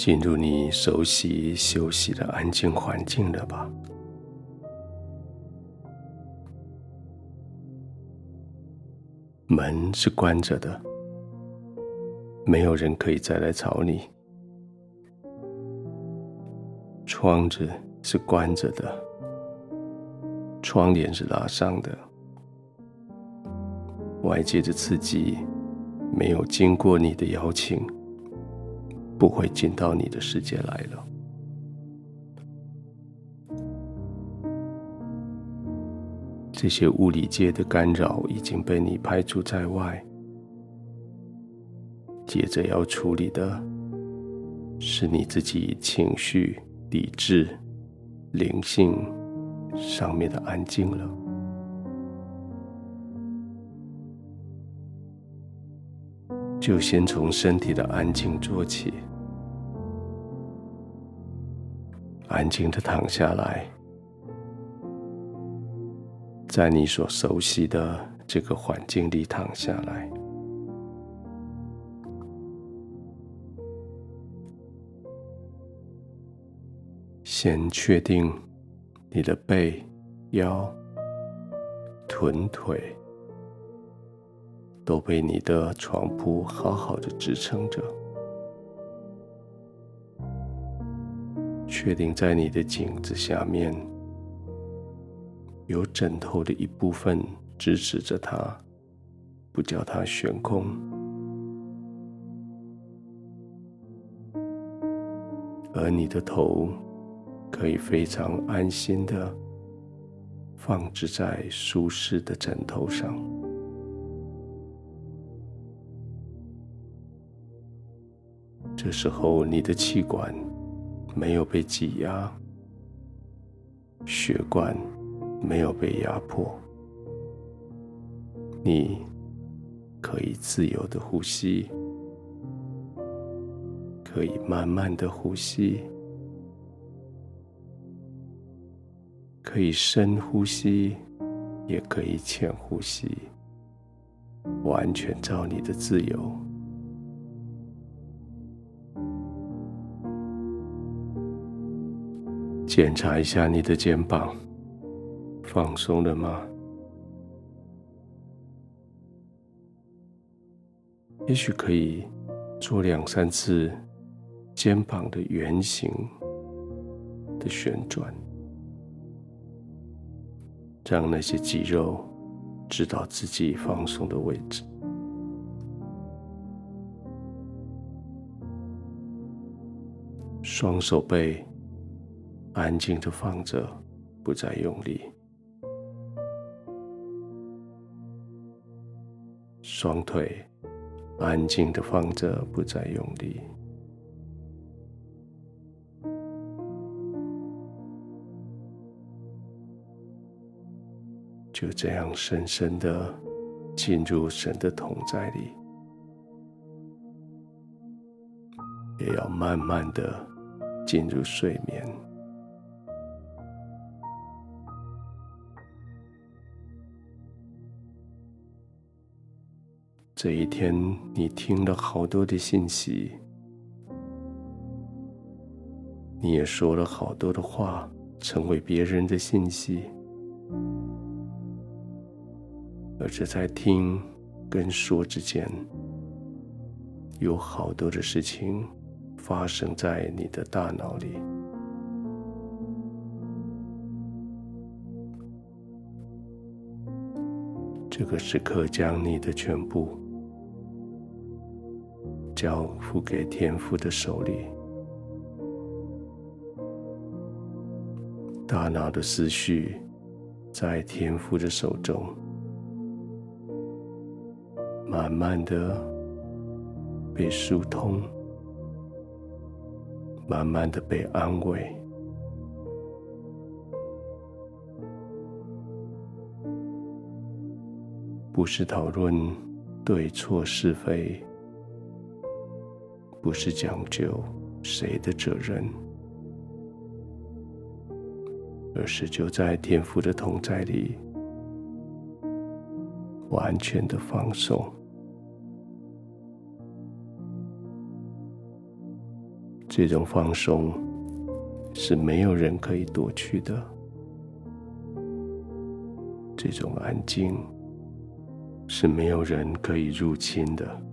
进入你熟悉休息的安静环境了吧？门是关着的，没有人可以再来吵你。窗子是关着的，窗帘是拉上的，外界的刺激没有经过你的邀请。不会进到你的世界来了。这些物理界的干扰已经被你排除在外。接着要处理的是你自己情绪、理智、灵性上面的安静了。就先从身体的安静做起。安静的躺下来，在你所熟悉的这个环境里躺下来。先确定你的背、腰、臀、腿都被你的床铺好好的支撑着。确定在你的颈子下面有枕头的一部分支持着它，不叫它悬空，而你的头可以非常安心的放置在舒适的枕头上。这时候，你的气管。没有被挤压，血管没有被压迫，你可以自由的呼吸，可以慢慢的呼吸，可以深呼吸，也可以浅呼吸，完全照你的自由。检查一下你的肩膀，放松了吗？也许可以做两三次肩膀的圆形的旋转，让那些肌肉知道自己放松的位置。双手背。安静的放着，不再用力。双腿安静的放着，不再用力。就这样深深的进入神的同在里，也要慢慢的进入睡眠。这一天，你听了好多的信息，你也说了好多的话，成为别人的信息，而这在听跟说之间，有好多的事情发生在你的大脑里。这个时刻，将你的全部。交付给天父的手里，大脑的思绪在天父的手中，慢慢的被疏通，慢慢的被安慰，不是讨论对错是非。不是讲究谁的责任，而是就在天父的同在里，完全的放松，这种放松是没有人可以夺去的，这种安静是没有人可以入侵的。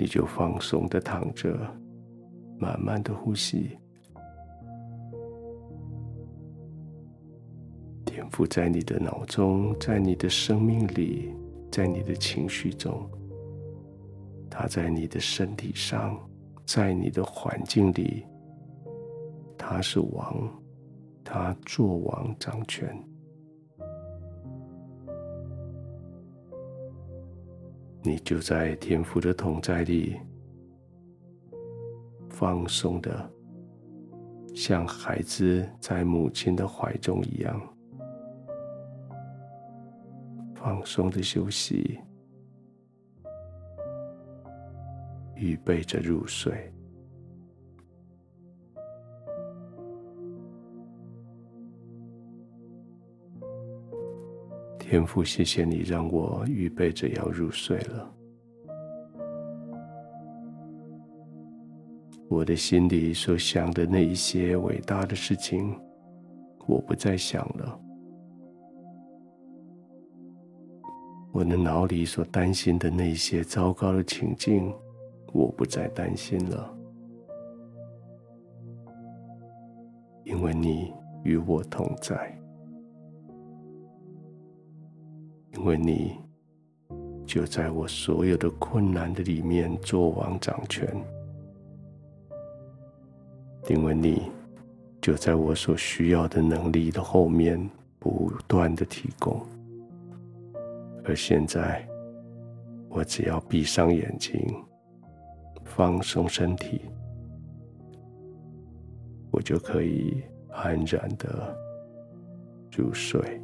你就放松的躺着，慢慢的呼吸。天父在你的脑中，在你的生命里，在你的情绪中，他在你的身体上，在你的环境里，他是王，他做王掌权。你就在天父的同在里，放松的，像孩子在母亲的怀中一样。放松的休息，预备着入睡。天父，谢谢你让我预备着要入睡了。我的心里所想的那一些伟大的事情，我不再想了。我的脑里所担心的那些糟糕的情境，我不再担心了，因为你与我同在，因为你就在我所有的困难的里面作王掌权，因为你就在我所需要的能力的后面不断的提供。而现在，我只要闭上眼睛，放松身体，我就可以安然的入睡。